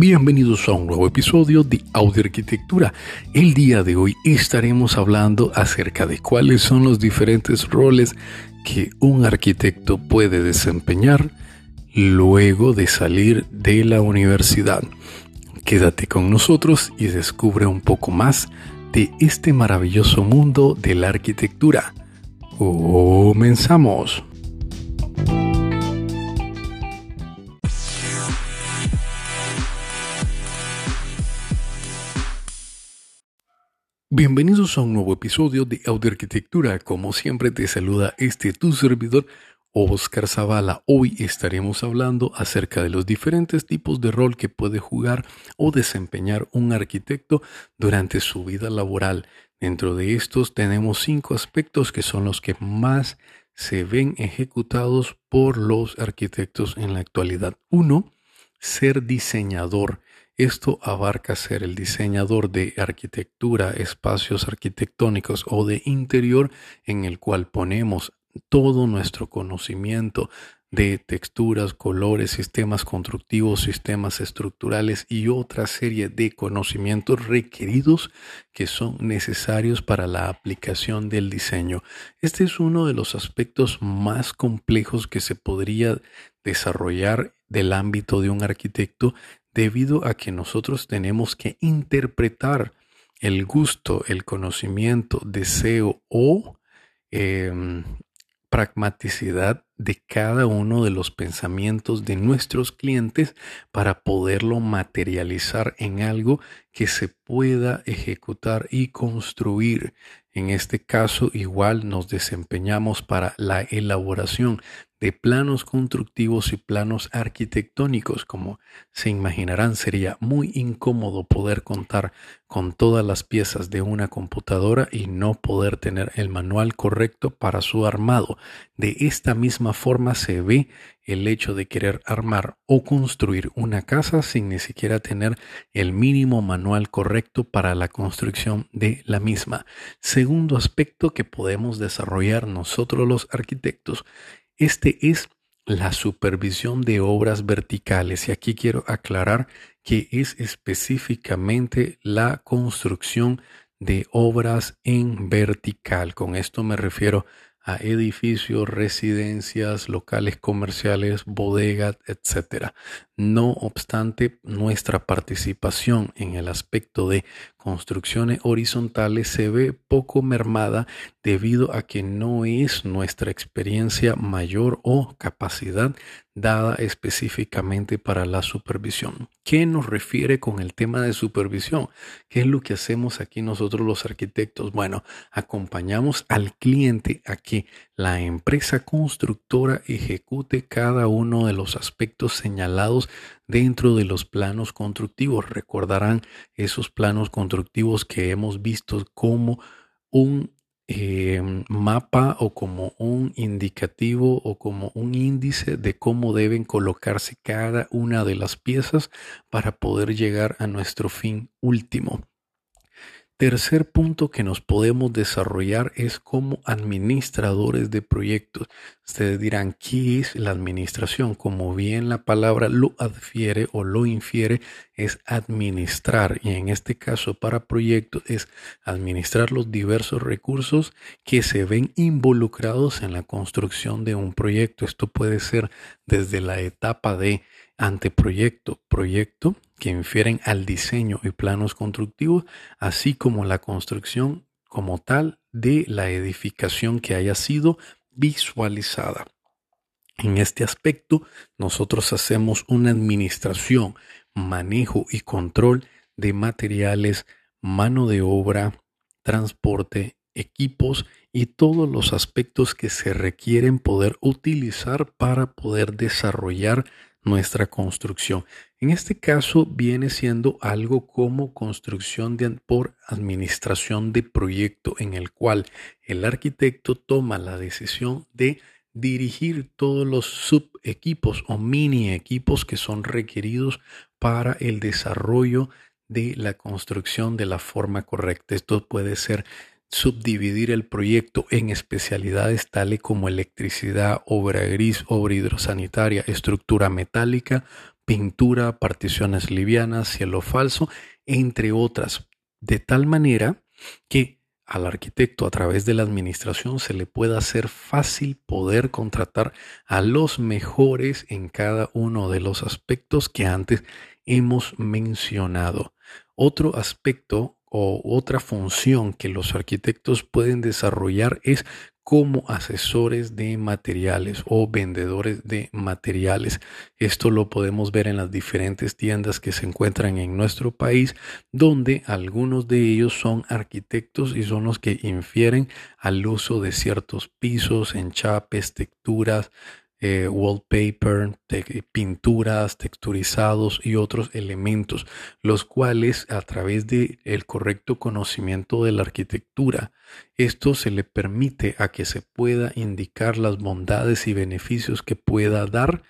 Bienvenidos a un nuevo episodio de Audio Arquitectura. El día de hoy estaremos hablando acerca de cuáles son los diferentes roles que un arquitecto puede desempeñar luego de salir de la universidad. Quédate con nosotros y descubre un poco más de este maravilloso mundo de la arquitectura. Comenzamos. Bienvenidos a un nuevo episodio de Audio Arquitectura. Como siempre te saluda este tu servidor Oscar Zavala. Hoy estaremos hablando acerca de los diferentes tipos de rol que puede jugar o desempeñar un arquitecto durante su vida laboral. Dentro de estos tenemos cinco aspectos que son los que más se ven ejecutados por los arquitectos en la actualidad. Uno, ser diseñador. Esto abarca ser el diseñador de arquitectura, espacios arquitectónicos o de interior en el cual ponemos todo nuestro conocimiento de texturas, colores, sistemas constructivos, sistemas estructurales y otra serie de conocimientos requeridos que son necesarios para la aplicación del diseño. Este es uno de los aspectos más complejos que se podría desarrollar del ámbito de un arquitecto debido a que nosotros tenemos que interpretar el gusto, el conocimiento, deseo o em, pragmaticidad de cada uno de los pensamientos de nuestros clientes para poderlo materializar en algo que se pueda ejecutar y construir. En este caso, igual nos desempeñamos para la elaboración de planos constructivos y planos arquitectónicos. Como se imaginarán, sería muy incómodo poder contar con todas las piezas de una computadora y no poder tener el manual correcto para su armado. De esta misma forma se ve el hecho de querer armar o construir una casa sin ni siquiera tener el mínimo manual correcto para la construcción de la misma. Segundo aspecto que podemos desarrollar nosotros los arquitectos este es la supervisión de obras verticales y aquí quiero aclarar que es específicamente la construcción de obras en vertical. Con esto me refiero a edificios, residencias, locales comerciales, bodegas, etc. No obstante, nuestra participación en el aspecto de construcciones horizontales se ve poco mermada debido a que no es nuestra experiencia mayor o capacidad dada específicamente para la supervisión. ¿Qué nos refiere con el tema de supervisión? ¿Qué es lo que hacemos aquí nosotros los arquitectos? Bueno, acompañamos al cliente a que la empresa constructora ejecute cada uno de los aspectos señalados dentro de los planos constructivos. Recordarán esos planos constructivos que hemos visto como un eh, mapa o como un indicativo o como un índice de cómo deben colocarse cada una de las piezas para poder llegar a nuestro fin último. Tercer punto que nos podemos desarrollar es como administradores de proyectos. Ustedes dirán, ¿qué es la administración? Como bien la palabra lo adfiere o lo infiere, es administrar. Y en este caso para proyectos es administrar los diversos recursos que se ven involucrados en la construcción de un proyecto. Esto puede ser desde la etapa de anteproyecto, proyecto, que infieren al diseño y planos constructivos, así como la construcción como tal de la edificación que haya sido visualizada. En este aspecto, nosotros hacemos una administración, manejo y control de materiales, mano de obra, transporte, equipos y todos los aspectos que se requieren poder utilizar para poder desarrollar nuestra construcción. En este caso viene siendo algo como construcción por administración de proyecto en el cual el arquitecto toma la decisión de dirigir todos los subequipos o mini equipos que son requeridos para el desarrollo de la construcción de la forma correcta. Esto puede ser subdividir el proyecto en especialidades tales como electricidad, obra gris, obra hidrosanitaria, estructura metálica, pintura, particiones livianas, cielo falso, entre otras, de tal manera que al arquitecto a través de la administración se le pueda hacer fácil poder contratar a los mejores en cada uno de los aspectos que antes hemos mencionado. Otro aspecto o otra función que los arquitectos pueden desarrollar es como asesores de materiales o vendedores de materiales. Esto lo podemos ver en las diferentes tiendas que se encuentran en nuestro país, donde algunos de ellos son arquitectos y son los que infieren al uso de ciertos pisos, enchapes, texturas, eh, wallpaper, pinturas, texturizados y otros elementos, los cuales a través del el correcto conocimiento de la arquitectura, esto se le permite a que se pueda indicar las bondades y beneficios que pueda dar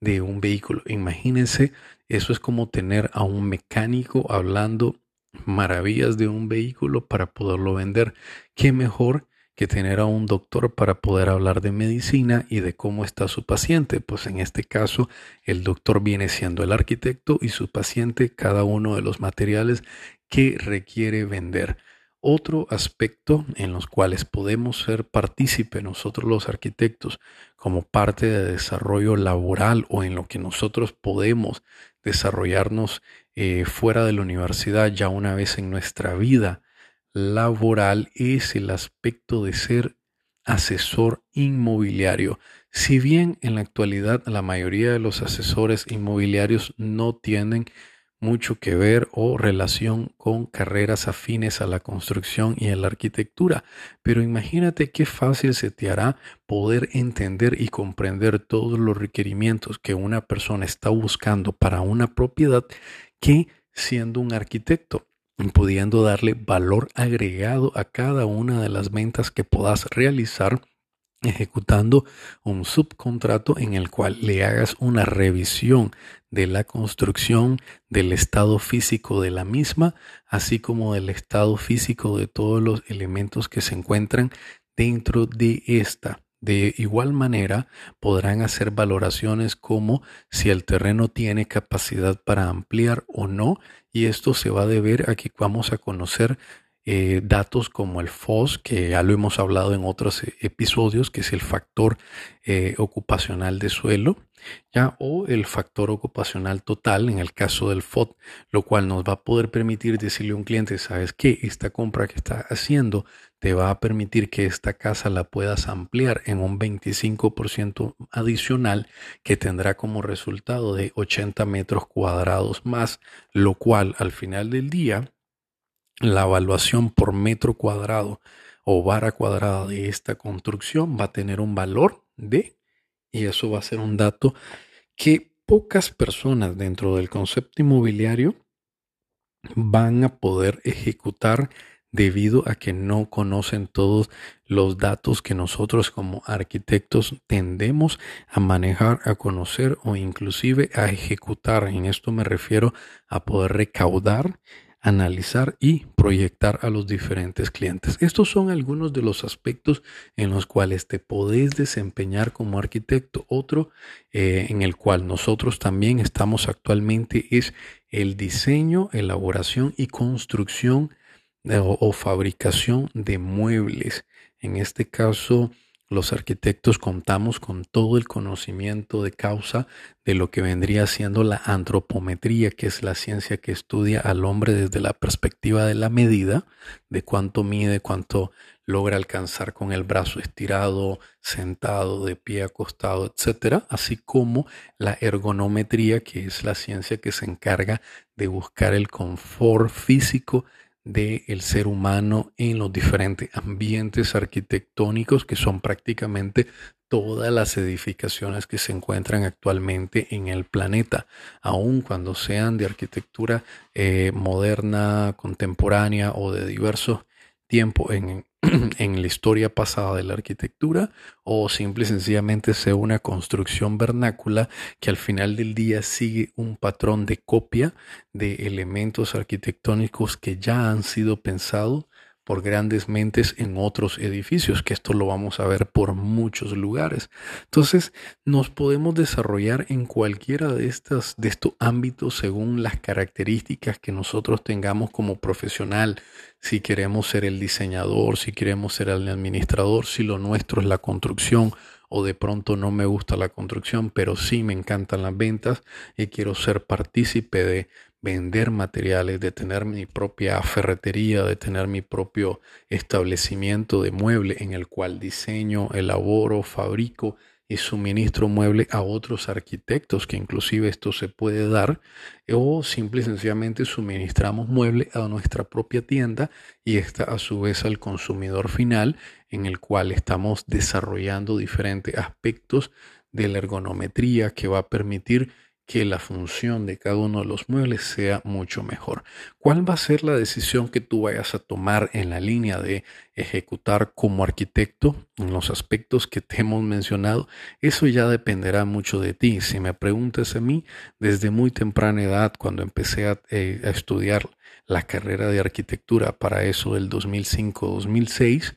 de un vehículo. Imagínense, eso es como tener a un mecánico hablando maravillas de un vehículo para poderlo vender. ¿Qué mejor que tener a un doctor para poder hablar de medicina y de cómo está su paciente. Pues en este caso, el doctor viene siendo el arquitecto y su paciente cada uno de los materiales que requiere vender. Otro aspecto en los cuales podemos ser partícipe nosotros los arquitectos como parte de desarrollo laboral o en lo que nosotros podemos desarrollarnos eh, fuera de la universidad ya una vez en nuestra vida laboral es el aspecto de ser asesor inmobiliario. Si bien en la actualidad la mayoría de los asesores inmobiliarios no tienen mucho que ver o relación con carreras afines a la construcción y a la arquitectura. Pero imagínate qué fácil se te hará poder entender y comprender todos los requerimientos que una persona está buscando para una propiedad que siendo un arquitecto pudiendo darle valor agregado a cada una de las ventas que puedas realizar ejecutando un subcontrato en el cual le hagas una revisión de la construcción, del estado físico de la misma, así como del estado físico de todos los elementos que se encuentran dentro de esta. De igual manera, podrán hacer valoraciones como si el terreno tiene capacidad para ampliar o no, y esto se va a deber a que vamos a conocer eh, datos como el FOS, que ya lo hemos hablado en otros eh, episodios, que es el factor eh, ocupacional de suelo, ya o el factor ocupacional total en el caso del FOD, lo cual nos va a poder permitir decirle a un cliente, sabes que esta compra que está haciendo te va a permitir que esta casa la puedas ampliar en un 25% adicional que tendrá como resultado de 80 metros cuadrados más, lo cual al final del día la evaluación por metro cuadrado o vara cuadrada de esta construcción va a tener un valor de, y eso va a ser un dato que pocas personas dentro del concepto inmobiliario van a poder ejecutar debido a que no conocen todos los datos que nosotros como arquitectos tendemos a manejar, a conocer o inclusive a ejecutar. En esto me refiero a poder recaudar analizar y proyectar a los diferentes clientes. Estos son algunos de los aspectos en los cuales te podés desempeñar como arquitecto. Otro eh, en el cual nosotros también estamos actualmente es el diseño, elaboración y construcción o fabricación de muebles. En este caso, los arquitectos contamos con todo el conocimiento de causa de lo que vendría siendo la antropometría, que es la ciencia que estudia al hombre desde la perspectiva de la medida, de cuánto mide, cuánto logra alcanzar con el brazo estirado, sentado, de pie acostado, etcétera, así como la ergonometría, que es la ciencia que se encarga de buscar el confort físico del ser humano en los diferentes ambientes arquitectónicos que son prácticamente todas las edificaciones que se encuentran actualmente en el planeta, aun cuando sean de arquitectura eh, moderna, contemporánea o de diversos tiempos en, en la historia pasada de la arquitectura o simple y sencillamente sea una construcción vernácula que al final del día sigue un patrón de copia de elementos arquitectónicos que ya han sido pensados por grandes mentes en otros edificios, que esto lo vamos a ver por muchos lugares. Entonces, nos podemos desarrollar en cualquiera de estas de estos ámbitos según las características que nosotros tengamos como profesional. Si queremos ser el diseñador, si queremos ser el administrador, si lo nuestro es la construcción o de pronto no me gusta la construcción, pero sí me encantan las ventas y quiero ser partícipe de vender materiales, de tener mi propia ferretería, de tener mi propio establecimiento de mueble en el cual diseño, elaboro, fabrico y suministro mueble a otros arquitectos, que inclusive esto se puede dar, o simple y sencillamente suministramos mueble a nuestra propia tienda y esta a su vez al consumidor final, en el cual estamos desarrollando diferentes aspectos de la ergonometría que va a permitir que la función de cada uno de los muebles sea mucho mejor. ¿Cuál va a ser la decisión que tú vayas a tomar en la línea de ejecutar como arquitecto en los aspectos que te hemos mencionado? Eso ya dependerá mucho de ti. Si me preguntas a mí, desde muy temprana edad, cuando empecé a, eh, estudiar la carrera de arquitectura para eso del 2005-2006,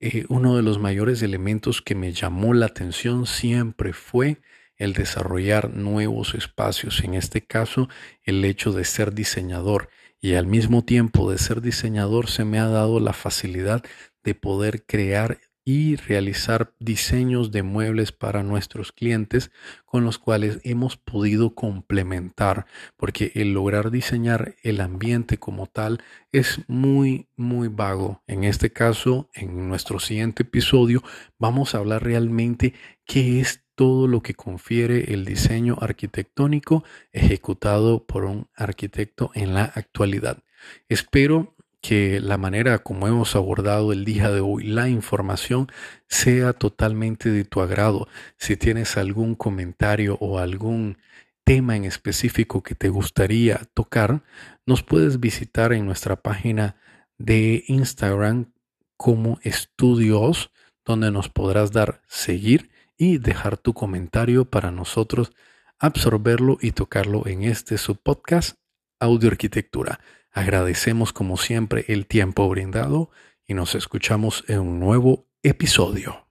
eh, uno de los mayores elementos que me llamó la atención siempre fue el desarrollar nuevos espacios, en este caso el hecho de ser diseñador y al mismo tiempo de ser diseñador se me ha dado la facilidad de poder crear y realizar diseños de muebles para nuestros clientes con los cuales hemos podido complementar, porque el lograr diseñar el ambiente como tal es muy, muy vago. En este caso, en nuestro siguiente episodio, vamos a hablar realmente qué es todo lo que confiere el diseño arquitectónico ejecutado por un arquitecto en la actualidad. Espero que la manera como hemos abordado el día de hoy la información sea totalmente de tu agrado. Si tienes algún comentario o algún tema en específico que te gustaría tocar, nos puedes visitar en nuestra página de Instagram como estudios, donde nos podrás dar seguir y dejar tu comentario para nosotros absorberlo y tocarlo en este subpodcast Audio Arquitectura. Agradecemos como siempre el tiempo brindado y nos escuchamos en un nuevo episodio.